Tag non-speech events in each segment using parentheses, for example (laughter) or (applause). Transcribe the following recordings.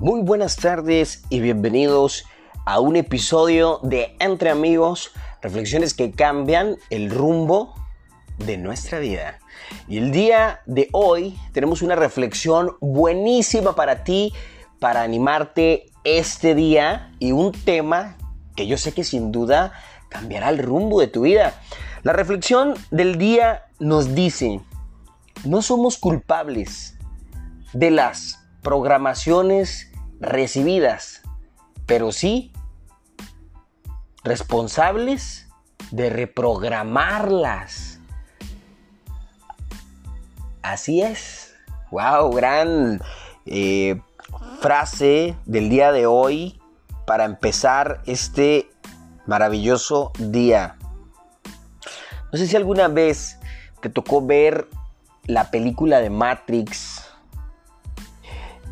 Muy buenas tardes y bienvenidos a un episodio de Entre Amigos, reflexiones que cambian el rumbo de nuestra vida. Y el día de hoy tenemos una reflexión buenísima para ti, para animarte este día y un tema que yo sé que sin duda cambiará el rumbo de tu vida. La reflexión del día nos dice, no somos culpables de las programaciones recibidas, pero sí responsables de reprogramarlas. Así es. Wow, gran eh, frase del día de hoy para empezar este maravilloso día. No sé si alguna vez te tocó ver la película de Matrix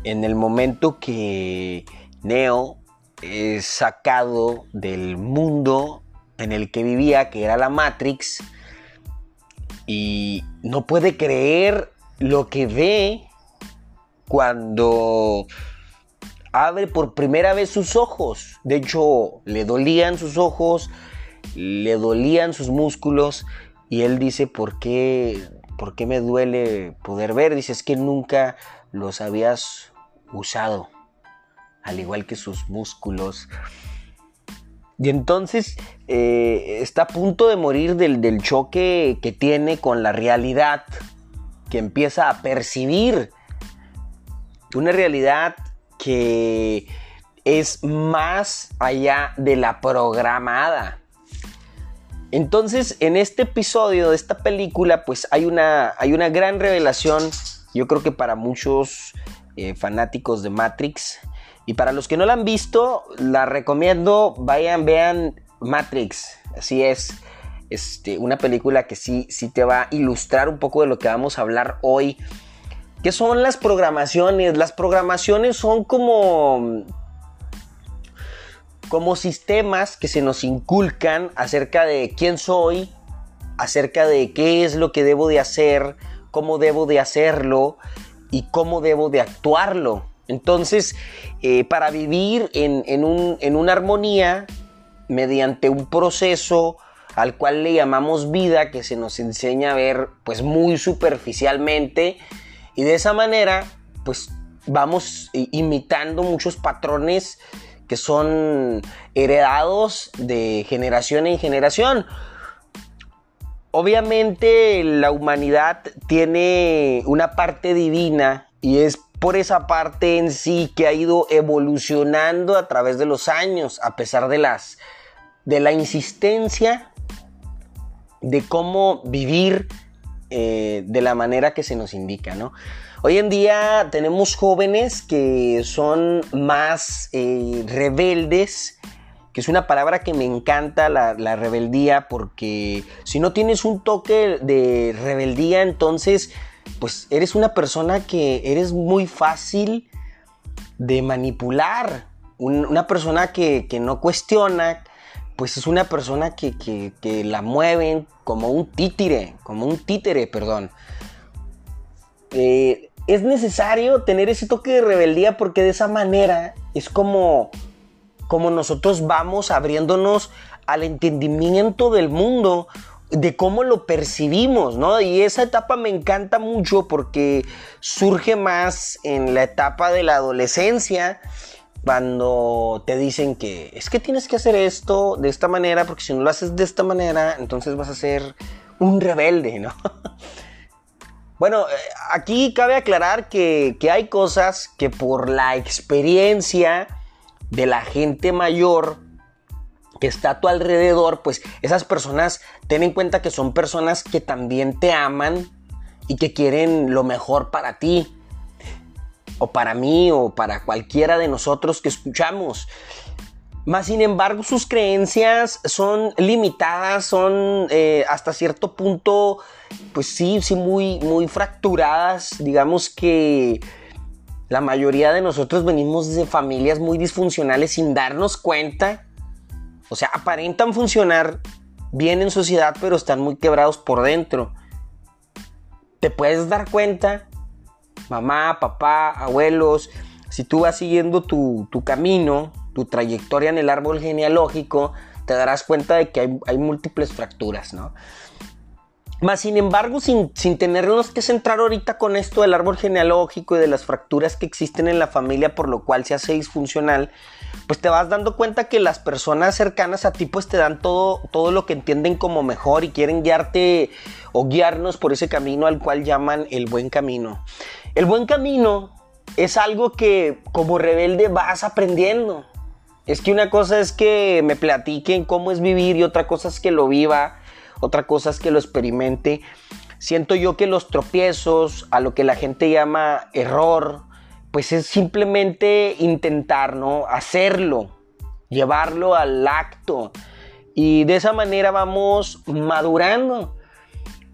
en el momento que Neo es sacado del mundo en el que vivía, que era la Matrix, y no puede creer lo que ve cuando abre por primera vez sus ojos. De hecho, le dolían sus ojos, le dolían sus músculos, y él dice, ¿por qué, ¿por qué me duele poder ver? Dice, es que nunca los habías usado, al igual que sus músculos. Y entonces eh, está a punto de morir del, del choque que tiene con la realidad, que empieza a percibir una realidad que es más allá de la programada. Entonces, en este episodio de esta película, pues hay una, hay una gran revelación, yo creo que para muchos eh, fanáticos de Matrix. Y para los que no la han visto, la recomiendo, vayan, vean Matrix. Así es, este, una película que sí, sí te va a ilustrar un poco de lo que vamos a hablar hoy. ¿Qué son las programaciones? Las programaciones son como como sistemas que se nos inculcan acerca de quién soy, acerca de qué es lo que debo de hacer, cómo debo de hacerlo y cómo debo de actuarlo. Entonces, eh, para vivir en, en una armonía, mediante un proceso al cual le llamamos vida, que se nos enseña a ver pues muy superficialmente, y de esa manera pues vamos imitando muchos patrones que son heredados de generación en generación. Obviamente la humanidad tiene una parte divina y es por esa parte en sí que ha ido evolucionando a través de los años, a pesar de las de la insistencia de cómo vivir eh, de la manera que se nos indica, ¿no? Hoy en día tenemos jóvenes que son más eh, rebeldes, que es una palabra que me encanta, la, rebeldía, porque si no tienes un toque de rebeldía, entonces, pues eres una persona que eres muy fácil de manipular, una persona que, no cuestiona, pues es una persona que, que, la mueven como un títere, como un títere, perdón. Eh, es necesario tener ese toque de rebeldía porque de esa manera es como, como nosotros vamos abriéndonos al entendimiento del mundo, de cómo lo percibimos, ¿no? Y esa etapa me encanta mucho porque surge más en la etapa de la adolescencia, cuando te dicen que es que tienes que hacer esto de esta manera, porque si no lo haces de esta manera, entonces vas a ser un rebelde, ¿no? (laughs) Bueno, eh, aquí cabe aclarar que, hay cosas que por la experiencia de la gente mayor que está a tu alrededor, pues esas personas ten en cuenta que son personas que también te aman y que quieren lo mejor para ti, o para mí, o para cualquiera de nosotros que escuchamos. Más sin embargo, sus creencias son limitadas, son eh, hasta cierto punto, pues sí, sí, muy, muy fracturadas. Digamos que la mayoría de nosotros venimos de familias muy disfuncionales sin darnos cuenta. O sea, aparentan funcionar bien en sociedad, pero están muy quebrados por dentro. Te puedes dar cuenta, mamá, papá, abuelos, si tú vas siguiendo tu, camino, tu trayectoria en el árbol genealógico, te darás cuenta de que hay, hay múltiples fracturas, ¿no? Más sin embargo, sin, sin, tenernos que centrar ahorita con esto del árbol genealógico y de las fracturas que existen en la familia, por lo cual se hace disfuncional, pues te vas dando cuenta que las personas cercanas a ti pues te dan todo, todo lo que entienden como mejor y quieren guiarte o guiarnos por ese camino al cual llaman el buen camino. El buen camino es algo que como rebelde vas aprendiendo. Es que una cosa es que me platiquen cómo es vivir y otra cosa es que lo viva otra cosa es que lo experimente. Siento yo que los tropiezos, a lo que la gente llama error, pues es simplemente intentar, ¿no? Hacerlo, llevarlo al acto. Y de esa manera vamos madurando.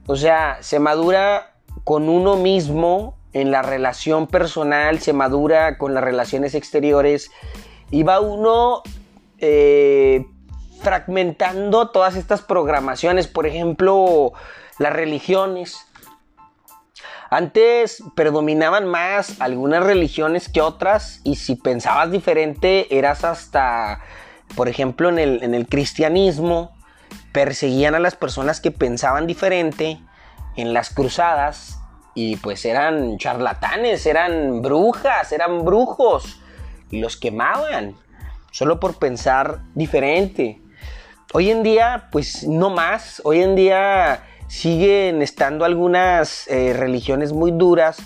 O sea, se madura con uno mismo en la relación personal, se madura con las relaciones exteriores y va uno eh, fragmentando todas estas programaciones, por ejemplo, las religiones. Antes predominaban más algunas religiones que otras y si pensabas diferente eras hasta, por ejemplo, en el, en el cristianismo, perseguían a las personas que pensaban diferente en las cruzadas y pues eran charlatanes, eran brujas, eran brujos y los quemaban solo por pensar diferente. Hoy en día, pues no más. Hoy en día siguen estando algunas eh, religiones muy duras.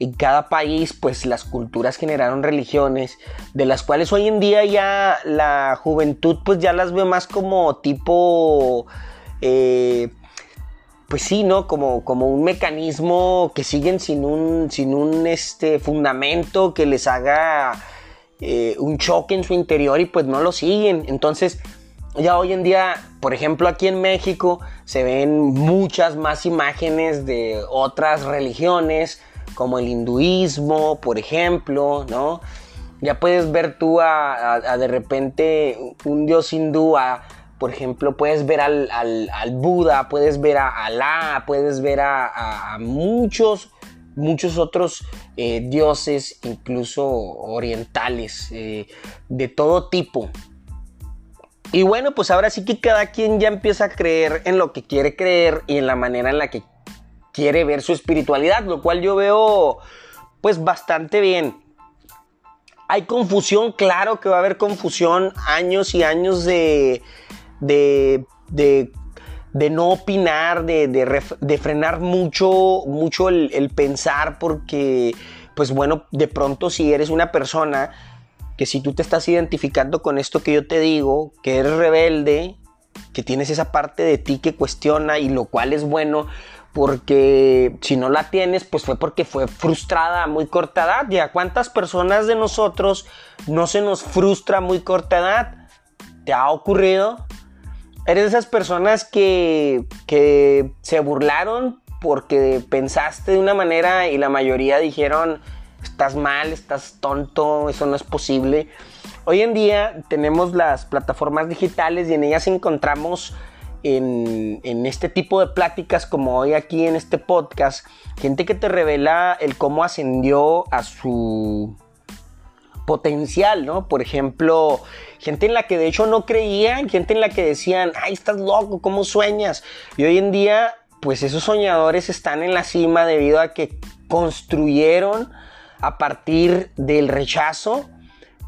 En cada país, pues las culturas generaron religiones, de las cuales hoy en día ya la juventud, pues ya las ve más como tipo, eh, pues sí, ¿no? Como, como un mecanismo que siguen sin un, sin un este, fundamento que les haga eh, un choque en su interior y pues no lo siguen. Entonces, ya hoy en día, por ejemplo, aquí en México se ven muchas más imágenes de otras religiones, como el hinduismo, por ejemplo, ¿no? Ya puedes ver tú a, de repente un dios hindú, por ejemplo, puedes ver al, Buda, puedes ver a Alá, puedes ver a, muchos, muchos otros eh, dioses, incluso orientales, eh, de todo tipo, y bueno, pues ahora sí que cada quien ya empieza a creer en lo que quiere creer y en la manera en la que quiere ver su espiritualidad, lo cual yo veo pues bastante bien. Hay confusión, claro que va a haber confusión, años y años de, de, de, no opinar, de, de, frenar mucho, mucho el, el pensar, porque pues bueno, de pronto si eres una persona que si tú te estás identificando con esto que yo te digo, que eres rebelde, que tienes esa parte de ti que cuestiona y lo cual es bueno, porque si no la tienes, pues fue porque fue frustrada a muy corta edad. ¿Ya cuántas personas de nosotros no se nos frustra a muy corta edad? ¿Te ha ocurrido? Eres de esas personas que, que se burlaron porque pensaste de una manera y la mayoría dijeron, estás mal, estás tonto, eso no es posible. Hoy en día tenemos las plataformas digitales y en ellas encontramos en, este tipo de pláticas como hoy aquí en este podcast, gente que te revela el cómo ascendió a su potencial, ¿no? Por ejemplo, gente en la que de hecho no creían, gente en la que decían, ay, estás loco, ¿cómo sueñas? Y hoy en día, pues esos soñadores están en la cima debido a que construyeron a partir del rechazo,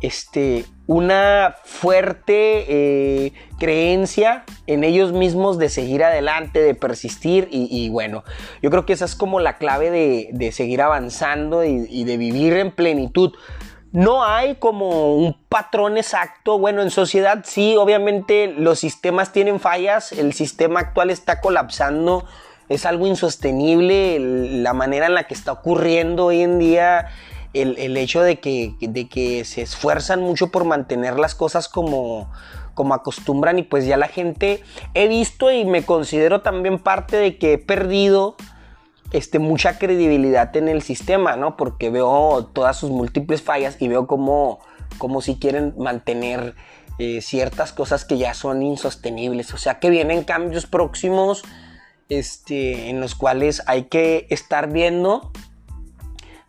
este, una fuerte eh, creencia en ellos mismos de seguir adelante, de persistir y, bueno, yo creo que esa es como la clave de, seguir avanzando y, de vivir en plenitud. No hay como un patrón exacto. Bueno, en sociedad sí, obviamente los sistemas tienen fallas. El sistema actual está colapsando. Es algo insostenible la manera en la que está ocurriendo hoy en día el, hecho de que, de que se esfuerzan mucho por mantener las cosas como, como acostumbran y pues ya la gente he visto y me considero también parte de que he perdido este, mucha credibilidad en el sistema, ¿no? Porque veo todas sus múltiples fallas y veo como, como si quieren mantener eh, ciertas cosas que ya son insostenibles. O sea que vienen cambios próximos este, en los cuales hay que estar viendo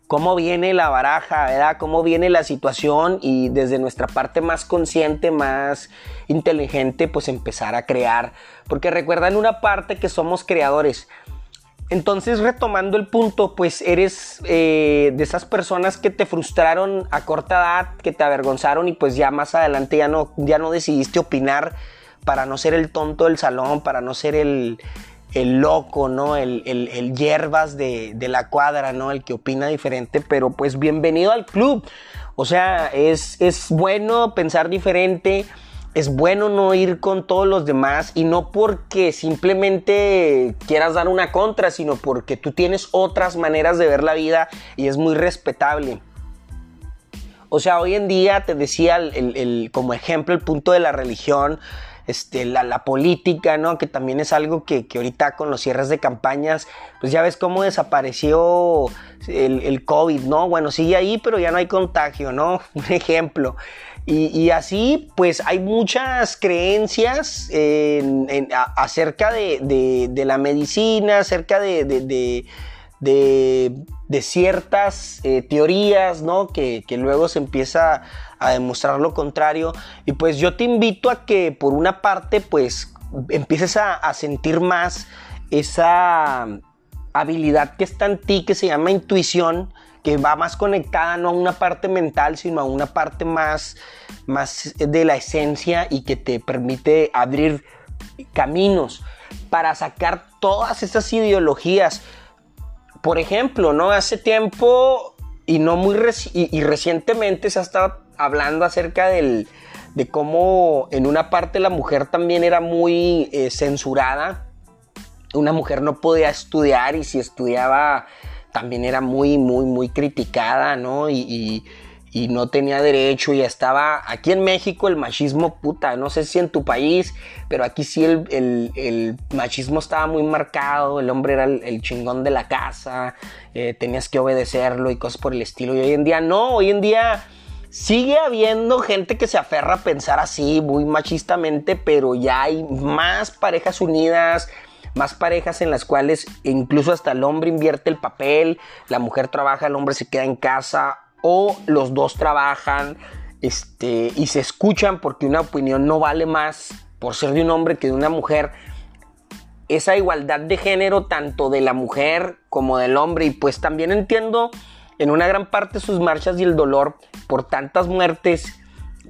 cómo viene la baraja, ¿verdad? Cómo viene la situación y desde nuestra parte más consciente, más inteligente, pues empezar a crear. Porque recuerdan una parte que somos creadores. Entonces, retomando el punto, pues eres eh, de esas personas que te frustraron a corta edad, que te avergonzaron y pues ya más adelante ya no, ya no decidiste opinar para no ser el tonto del salón, para no ser el, el loco, ¿no? El, el, hierbas de, la cuadra, ¿no? El que opina diferente, pero pues bienvenido al club. O sea, es, es bueno pensar diferente, es bueno no ir con todos los demás y no porque simplemente quieras dar una contra, sino porque tú tienes otras maneras de ver la vida y es muy respetable. O sea, hoy en día te decía el, como ejemplo el punto de la religión, este, la, política, ¿no? Que también es algo que, ahorita con los cierres de campañas, pues ya ves cómo desapareció el, COVID, ¿no? Bueno, sigue ahí, pero ya no hay contagio, ¿no? (laughs) Un ejemplo. Y, así, pues hay muchas creencias acerca de, la medicina, acerca de de, ciertas eh, teorías, ¿no? Que, luego se empieza a demostrar lo contrario. Y pues yo te invito a que por una parte, pues empieces a, sentir más esa habilidad que está en ti, que se llama intuición, que va más conectada no a una parte mental, sino a una parte más, más de la esencia y que te permite abrir caminos para sacar todas esas ideologías por ejemplo, ¿no? Hace tiempo y no muy y, recientemente se ha estado hablando acerca del, de cómo en una parte la mujer también era muy eh, censurada. Una mujer no podía estudiar y si estudiaba también era muy, muy, muy criticada, ¿no? y no tenía derecho y estaba aquí en México el machismo puta, no sé si en tu país, pero aquí sí el, machismo estaba muy marcado, el hombre era el, chingón de la casa, eh, tenías que obedecerlo y cosas por el estilo y hoy en día no, hoy en día sigue habiendo gente que se aferra a pensar así, muy machistamente, pero ya hay más parejas unidas, más parejas en las cuales incluso hasta el hombre invierte el papel, la mujer trabaja, el hombre se queda en casa o los dos trabajan este, y se escuchan porque una opinión no vale más por ser de un hombre que de una mujer. Esa igualdad de género tanto de la mujer como del hombre y pues también entiendo en una gran parte sus marchas y el dolor por tantas muertes,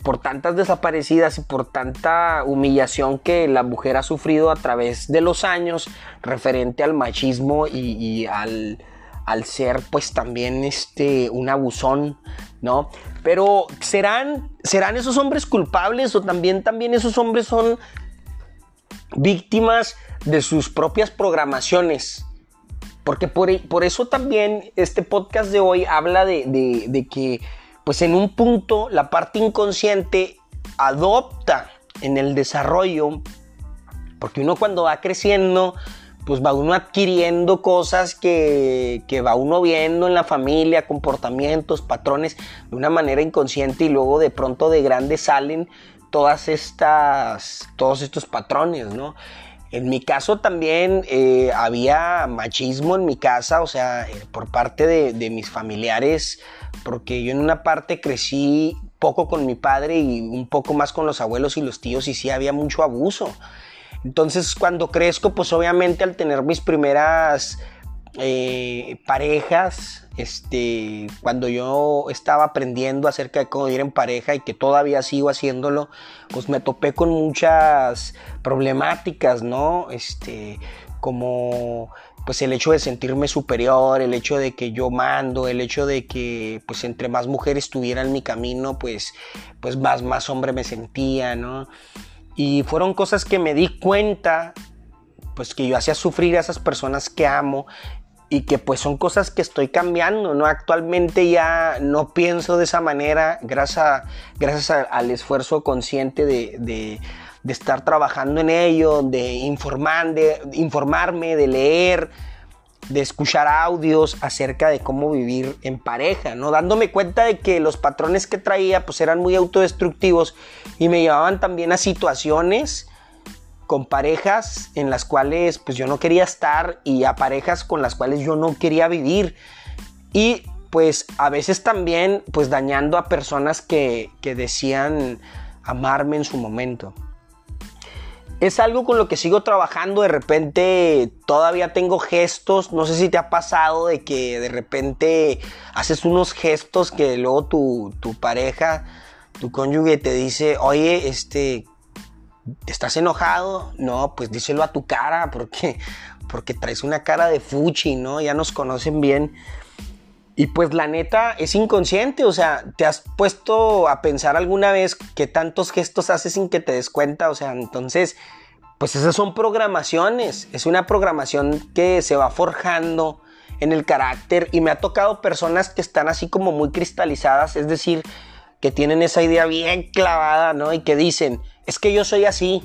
por tantas desaparecidas y por tanta humillación que la mujer ha sufrido a través de los años referente al machismo y al, al ser pues también este un abusón, ¿no? Pero serán serán esos hombres culpables o también también esos hombres son víctimas de sus propias programaciones. Porque por, eso también este podcast de hoy habla de, de que pues en un punto la parte inconsciente adopta en el desarrollo, porque uno cuando va creciendo pues va uno adquiriendo cosas que, va uno viendo en la familia, comportamientos, patrones, de una manera inconsciente y luego de pronto de grande salen todas estas, todos estos patrones, ¿no? En mi caso también eh, había machismo en mi casa, o sea, eh, por parte de, de, mis familiares, porque yo en una parte crecí poco con mi padre y un poco más con los abuelos y los tíos y sí había mucho abuso. Entonces cuando crezco, pues obviamente al tener mis primeras eh, parejas, este, cuando yo estaba aprendiendo acerca de cómo vivir en pareja y que todavía sigo haciéndolo, pues me topé con muchas problemáticas, ¿no? Este, como pues el hecho de sentirme superior, el hecho de que yo mando, el hecho de que pues entre más mujeres estuviera en mi camino, pues, pues más, más hombre me sentía, ¿no? Y fueron cosas que me di cuenta, pues que yo hacía sufrir a esas personas que amo y que pues son cosas que estoy cambiando, ¿no? Actualmente ya no pienso de esa manera gracias, gracias al esfuerzo consciente de, estar trabajando en ello, de, informar, de informarme, de leer, de escuchar audios acerca de cómo vivir en pareja, ¿no? Dándome cuenta de que los patrones que traía pues eran muy autodestructivos y me llevaban también a situaciones con parejas en las cuales pues yo no quería estar y a parejas con las cuales yo no quería vivir. Y pues a veces también pues dañando a personas que, que decían amarme en su momento. Es algo con lo que sigo trabajando, de repente todavía tengo gestos, no sé si te ha pasado de que de repente haces unos gestos que luego tu, tu pareja, tu cónyuge te dice, oye, este, ¿estás enojado? No, pues díselo a tu cara, porque, porque traes una cara de fuchi, ¿no? Ya nos conocen bien. Y pues la neta es inconsciente, o sea, ¿te has puesto a pensar alguna vez que tantos gestos haces sin que te des cuenta? O sea, entonces, pues esas son programaciones, es una programación que se va forjando en el carácter y me ha tocado personas que están así como muy cristalizadas, es decir, que tienen esa idea bien clavada, ¿no? Y que dicen, es que yo soy así,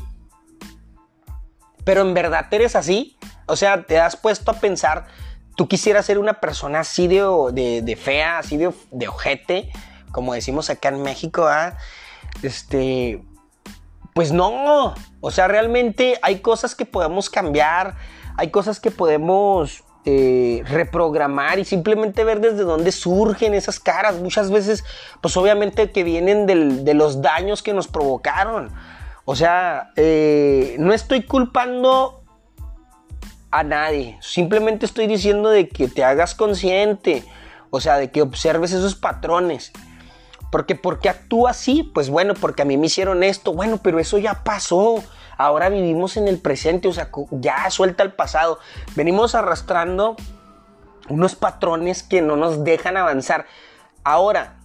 pero en verdad eres así, o sea, te has puesto a pensar tú quisieras ser una persona así de, de, fea, así de, de, ojete, como decimos acá en México, ¿ah? Este, pues no, o sea, realmente hay cosas que podemos cambiar, hay cosas que podemos eh, reprogramar y simplemente ver desde dónde surgen esas caras. Muchas veces, pues obviamente que vienen de los daños que nos provocaron. O sea, eh, no estoy culpando a nadie. Simplemente estoy diciendo de que te hagas consciente, o sea, de que observes esos patrones. Porque, ¿por qué actúa así? Pues bueno, porque a mí me hicieron esto. Bueno, pero eso ya pasó. Ahora vivimos en el presente, o sea, ya suelta el pasado. Venimos arrastrando unos patrones que no nos dejan avanzar. Ahora,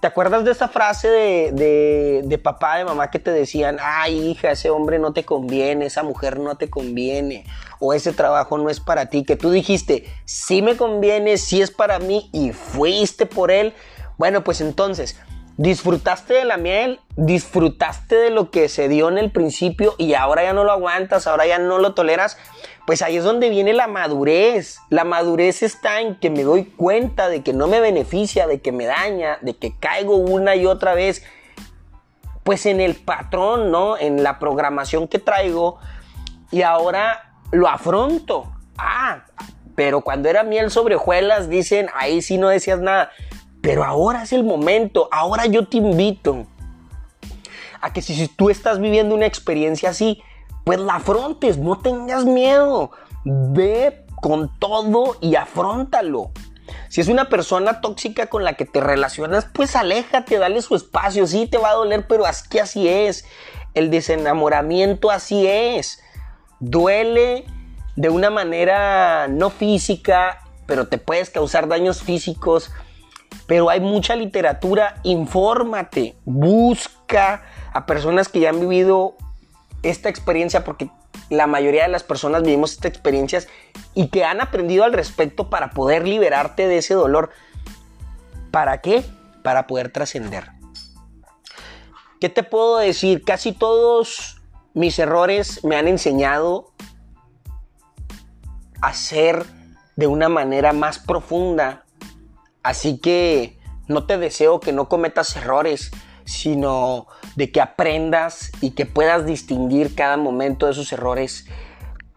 ¿Te acuerdas de esa frase de, de, papá, de mamá que te decían, ay hija, ese hombre no te conviene, esa mujer no te conviene, o ese trabajo no es para ti? Que tú dijiste, sí me conviene, sí es para mí y fuiste por él. Bueno, pues entonces, disfrutaste de la miel, disfrutaste de lo que se dio en el principio y ahora ya no lo aguantas, ahora ya no lo toleras, pues ahí es donde viene la madurez. La madurez está en que me doy cuenta de que no me beneficia, de que me daña, de que caigo una y otra vez, pues en el patrón, ¿no? En la programación que traigo y ahora lo afronto. Ah, pero cuando era miel sobre hojuelas, dicen, ahí sí no decías nada. Pero ahora es el momento, ahora yo te invito a que si, tú estás viviendo una experiencia así, pues la afrontes, no tengas miedo, ve con todo y afrontalo. Si es una persona tóxica con la que te relacionas, pues aléjate, dale su espacio, sí te va a doler, pero así es. El desenamoramiento así es. Duele de una manera no física, pero te puedes causar daños físicos pero hay mucha literatura, infórmate, busca a personas que ya han vivido esta experiencia, porque la mayoría de las personas vivimos estas experiencias y que han aprendido al respecto para poder liberarte de ese dolor. ¿Para qué? Para poder trascender. ¿Qué te puedo decir? Casi todos mis errores me han enseñado a ser de una manera más profunda Así que no te deseo que no cometas errores, sino de que aprendas y que puedas distinguir cada momento de esos errores,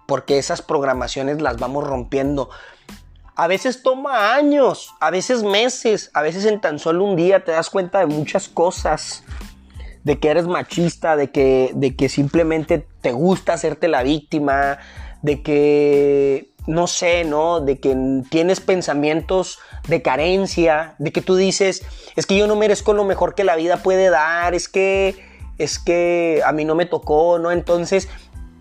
porque esas programaciones las vamos rompiendo. A veces toma años, a veces meses, a veces en tan solo un día te das cuenta de muchas cosas, de que eres machista, de que, de que simplemente te gusta hacerte la víctima, de que no sé, ¿no? De que tienes pensamientos de carencia, de que tú dices, es que yo no merezco lo mejor que la vida puede dar, es que, es que a mí no me tocó, ¿no? Entonces,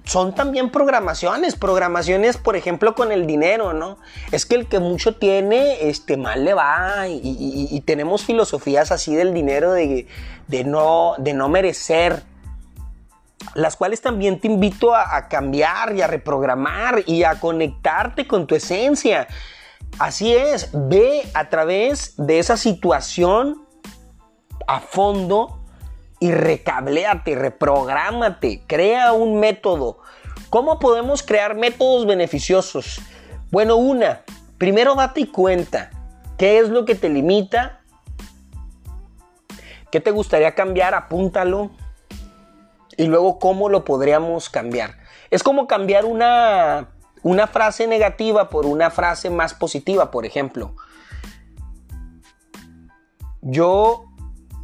son también programaciones, programaciones, por ejemplo, con el dinero, ¿no? Es que el que mucho tiene, este, mal le va y, tenemos filosofías así del dinero de, de, no, de no merecer, las cuales también te invito a, cambiar y a reprogramar y a conectarte con tu esencia. Así es, ve a través de esa situación a fondo y recabléate, reprográmate, crea un método. ¿Cómo podemos crear métodos beneficiosos? Bueno, una, primero date cuenta qué es lo que te limita, qué te gustaría cambiar, apúntalo y luego cómo lo podríamos cambiar. Es como cambiar una, una frase negativa por una frase más positiva, por ejemplo. yo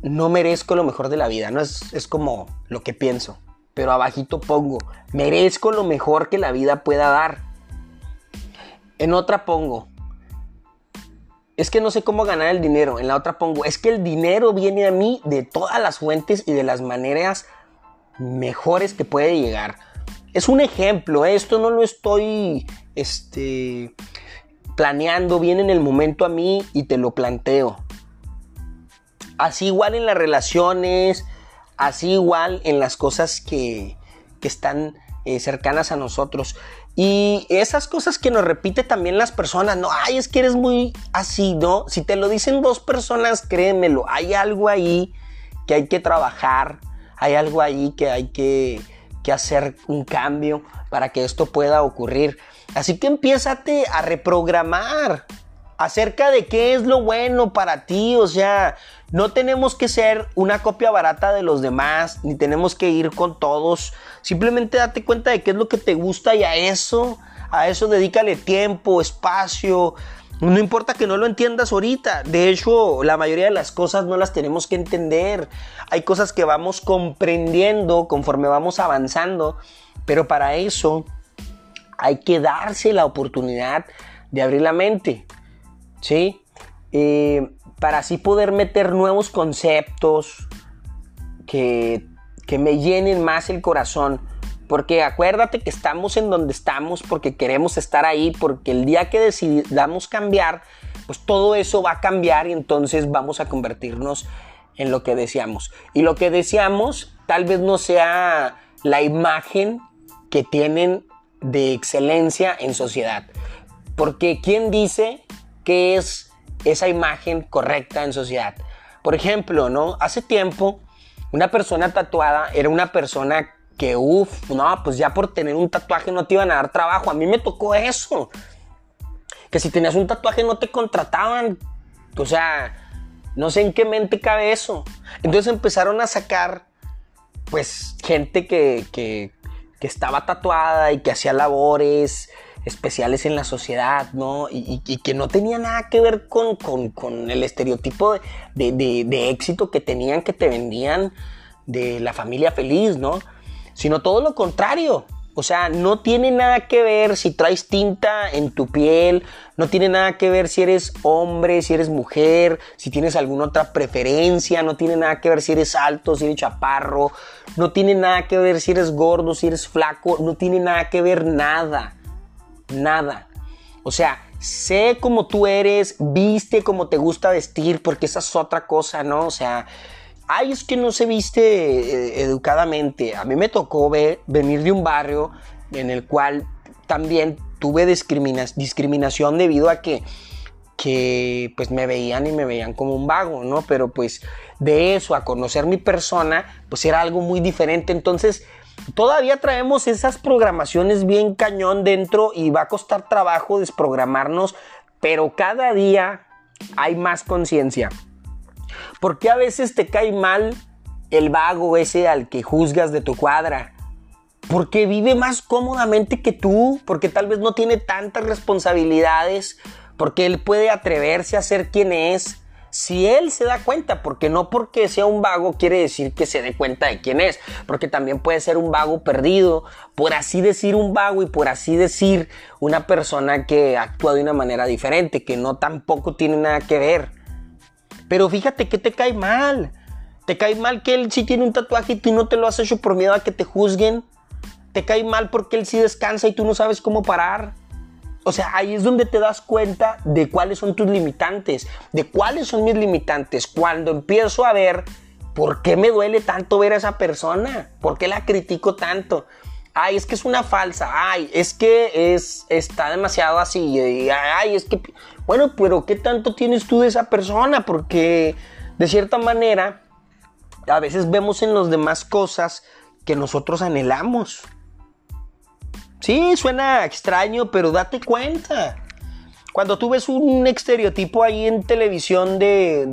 no merezco lo mejor de la vida, no es, es como lo que pienso, pero abajito pongo, merezco lo mejor que la vida pueda dar. En otra pongo, es que no sé cómo ganar el dinero. En la otra pongo, es que el dinero viene a mí de todas las fuentes y de las maneras mejores que puede llegar. Es un ejemplo, ¿eh? esto no lo estoy este, planeando, viene en el momento a mí y te lo planteo. Así igual en las relaciones, así igual en las cosas que, que están eh, cercanas a nosotros. Y esas cosas que nos repite también las personas, no, ay, es que eres muy así, ¿no? Si te lo dicen dos personas, créemelo, hay algo ahí que hay que trabajar, hay algo ahí que hay que, que hacer un cambio para que esto pueda ocurrir. Así que empiézate a reprogramar acerca de qué es lo bueno para ti, o sea, no tenemos que ser una copia barata de los demás, ni tenemos que ir con todos. Simplemente date cuenta de qué es lo que te gusta y a eso, a eso dedícale tiempo, espacio. No importa que no lo entiendas ahorita. De hecho, la mayoría de las cosas no las tenemos que entender. Hay cosas que vamos comprendiendo conforme vamos avanzando. Pero para eso hay que darse la oportunidad de abrir la mente. ¿Sí? Eh, para así poder meter nuevos conceptos que, me llenen más el corazón. Porque acuérdate que estamos en donde estamos porque queremos estar ahí, porque el día que decidamos cambiar, pues todo eso va a cambiar y entonces vamos a convertirnos en lo que deseamos. Y lo que deseamos tal vez no sea la imagen que tienen de excelencia en sociedad. Porque ¿quién dice que es esa imagen correcta en sociedad. Por ejemplo, ¿no? Hace tiempo, una persona tatuada era una persona que, uff, no, pues ya por tener un tatuaje no te iban a dar trabajo. A mí me tocó eso. Que si tenías un tatuaje no te contrataban. O sea, no sé en qué mente cabe eso. Entonces empezaron a sacar, pues, gente que, que, estaba tatuada y que hacía labores especiales en la sociedad, ¿no? Y, que no tenía nada que ver con, el estereotipo de, éxito que tenían, que te vendían de la familia feliz, ¿no? Sino todo lo contrario. O sea, no tiene nada que ver si traes tinta en tu piel, no tiene nada que ver si eres hombre, si eres mujer, si tienes alguna otra preferencia, no tiene nada que ver si eres alto, si eres chaparro, no tiene nada que ver si eres gordo, si eres flaco, no tiene nada que ver nada nada. O sea, sé como tú eres, viste como te gusta vestir, porque esa es otra cosa, ¿no? O sea, ay, es que no se viste eh, educadamente. A mí me tocó venir de un barrio en el cual también tuve discriminación debido a que, que pues me veían y me veían como un vago, ¿no? Pero pues de eso a conocer mi persona, pues era algo muy diferente. Entonces, todavía traemos esas programaciones bien cañón dentro y va a costar trabajo desprogramarnos, pero cada día hay más conciencia. Porque a veces te cae mal el vago ese al que juzgas de tu cuadra? Porque vive más cómodamente que tú, porque tal vez no tiene tantas responsabilidades, porque él puede atreverse a ser quien es si él se da cuenta, porque no porque sea un vago quiere decir que se dé cuenta de quién es, porque también puede ser un vago perdido, por así decir un vago y por así decir una persona que actúa de una manera diferente, que no tampoco tiene nada que ver. Pero fíjate que te cae mal. Te cae mal que él sí tiene un tatuaje y tú no te lo has hecho por miedo a que te juzguen. Te cae mal porque él sí descansa y tú no sabes cómo parar. O sea, ahí es donde te das cuenta de cuáles son tus limitantes, de cuáles son mis limitantes. Cuando empiezo a ver por qué me duele tanto ver a esa persona, por qué la critico tanto. Ay, es que es una falsa. Ay, es que es, está demasiado así. Ay, es que. Bueno, pero ¿qué tanto tienes tú de esa persona? Porque de cierta manera, a veces vemos en los demás cosas que nosotros anhelamos. Sí, suena extraño, pero date cuenta. Cuando tú ves un estereotipo ahí en televisión de,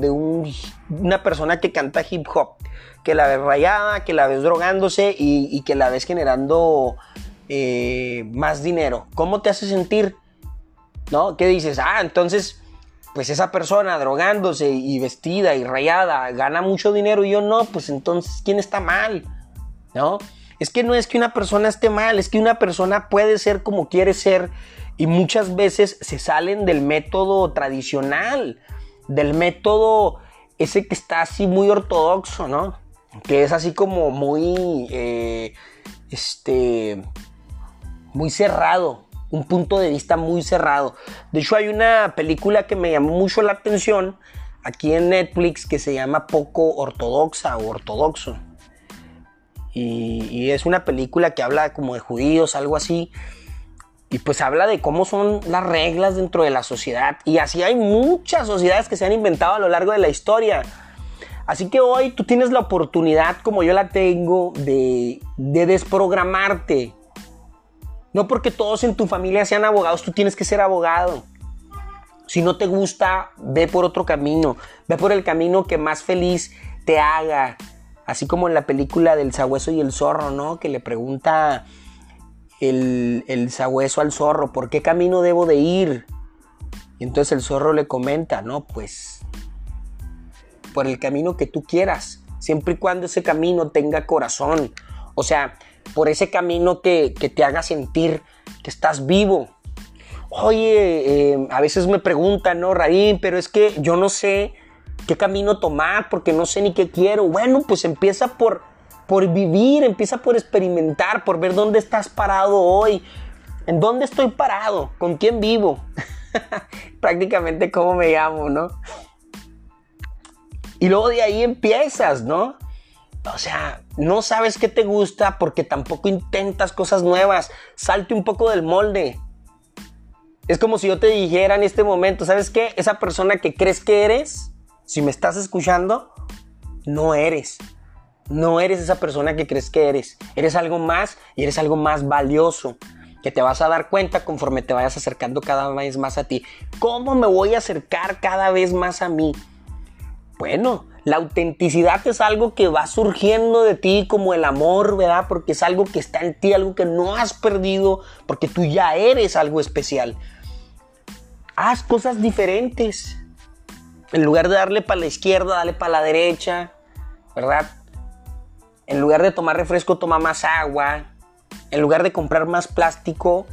una persona que canta hip hop, que la ves rayada, que la ves drogándose y, que la ves generando eh, más dinero, ¿cómo te hace sentir? ¿No? ¿Qué dices? Ah, entonces pues esa persona drogándose y vestida y rayada gana mucho dinero y yo no, pues entonces, ¿quién está mal? ¿No? Es que no es que una persona esté mal, es que una persona puede ser como quiere ser y muchas veces se salen del método tradicional, del método ese que está así muy ortodoxo, ¿no? Que es así como muy, eh, este, muy cerrado, un punto de vista muy cerrado. De hecho, hay una película que me llamó mucho la atención aquí en Netflix que se llama Poco Ortodoxa o Ortodoxo. Y, es una película que habla como de judíos, algo así. Y pues habla de cómo son las reglas dentro de la sociedad. Y así hay muchas sociedades que se han inventado a lo largo de la historia. Así que hoy tú tienes la oportunidad, como yo la tengo, de, de desprogramarte no porque todos en tu familia sean abogados, tú tienes que ser abogado. Si no te gusta, ve por otro camino. Ve por el camino que más feliz te haga. Así como en la película del sabueso y el zorro, ¿no? Que le pregunta el, el sabueso al zorro, ¿por qué camino debo de ir? Y entonces el zorro le comenta, no, pues por el camino que tú quieras, siempre y cuando ese camino tenga corazón. O sea, por ese camino que, te haga sentir que estás vivo. Oye, eh, a veces me preguntan, ¿no, Raín? Pero es que yo no sé qué camino tomar porque no sé ni qué quiero. Bueno, pues empieza por, por vivir, empieza por experimentar, por ver dónde estás parado hoy. ¿En dónde estoy parado? ¿Con quién vivo? (laughs) Prácticamente cómo me llamo, ¿no? Y luego de ahí empiezas, ¿no? O sea, no sabes qué te gusta porque tampoco intentas cosas nuevas. Salte un poco del molde. Es como si yo te dijera en este momento, ¿sabes qué? Esa persona que crees que eres, si me estás escuchando, no eres. No eres esa persona que crees que eres. Eres algo más y eres algo más valioso. Que te vas a dar cuenta conforme te vayas acercando cada vez más a ti. ¿Cómo me voy a acercar cada vez más a mí? Bueno, la autenticidad es algo que va surgiendo de ti como el amor, ¿verdad? Porque es algo que está en ti, algo que no has perdido, porque tú ya eres algo especial. Haz cosas diferentes. En lugar de darle para la izquierda, dale para la derecha, ¿verdad? En lugar de tomar refresco, toma más agua. En lugar de comprar más plástico,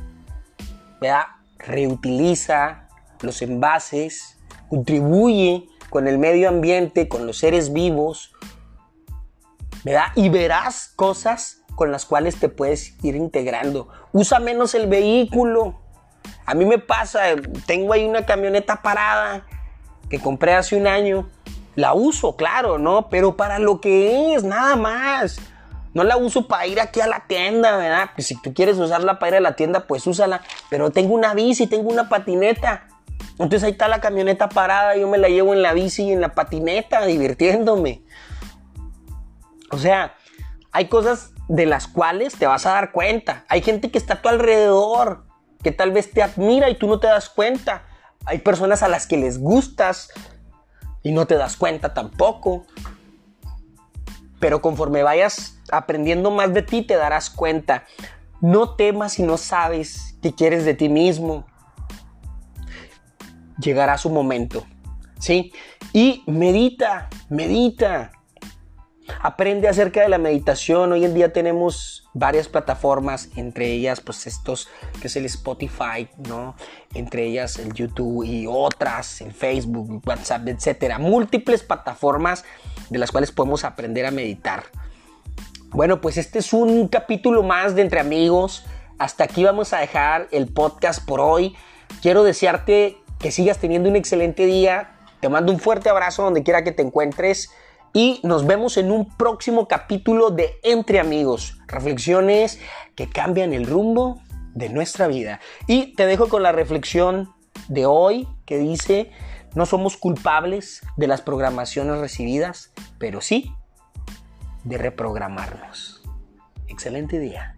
¿verdad? Reutiliza los envases, contribuye con el medio ambiente, con los seres vivos, ¿verdad? Y verás cosas con las cuales te puedes ir integrando. Usa menos el vehículo. A mí me pasa, tengo ahí una camioneta parada que compré hace un año. La uso, claro, ¿no? Pero para lo que es, nada más. No la uso para ir aquí a la tienda, ¿verdad? Pues si tú quieres usarla para ir a la tienda, pues úsala. Pero tengo una bici, tengo una patineta. Entonces ahí está la camioneta parada, yo me la llevo en la bici y en la patineta, divirtiéndome. O sea, hay cosas de las cuales te vas a dar cuenta. Hay gente que está a tu alrededor, que tal vez te admira y tú no te das cuenta. Hay personas a las que les gustas y no te das cuenta tampoco. Pero conforme vayas aprendiendo más de ti, te darás cuenta. No temas si no sabes qué quieres de ti mismo llegará su momento. ¿Sí? Y medita, medita. Aprende acerca de la meditación. Hoy en día tenemos varias plataformas, entre ellas pues estos que es el Spotify, ¿no? Entre ellas el YouTube y otras, el Facebook, WhatsApp, etcétera. Múltiples plataformas de las cuales podemos aprender a meditar. Bueno, pues este es un capítulo más de Entre Amigos. Hasta aquí vamos a dejar el podcast por hoy. Quiero desearte que sigas teniendo un excelente día. Te mando un fuerte abrazo donde quiera que te encuentres y nos vemos en un próximo capítulo de Entre Amigos, reflexiones que cambian el rumbo de nuestra vida. Y te dejo con la reflexión de hoy que dice, no somos culpables de las programaciones recibidas, pero sí de reprogramarnos. Excelente día.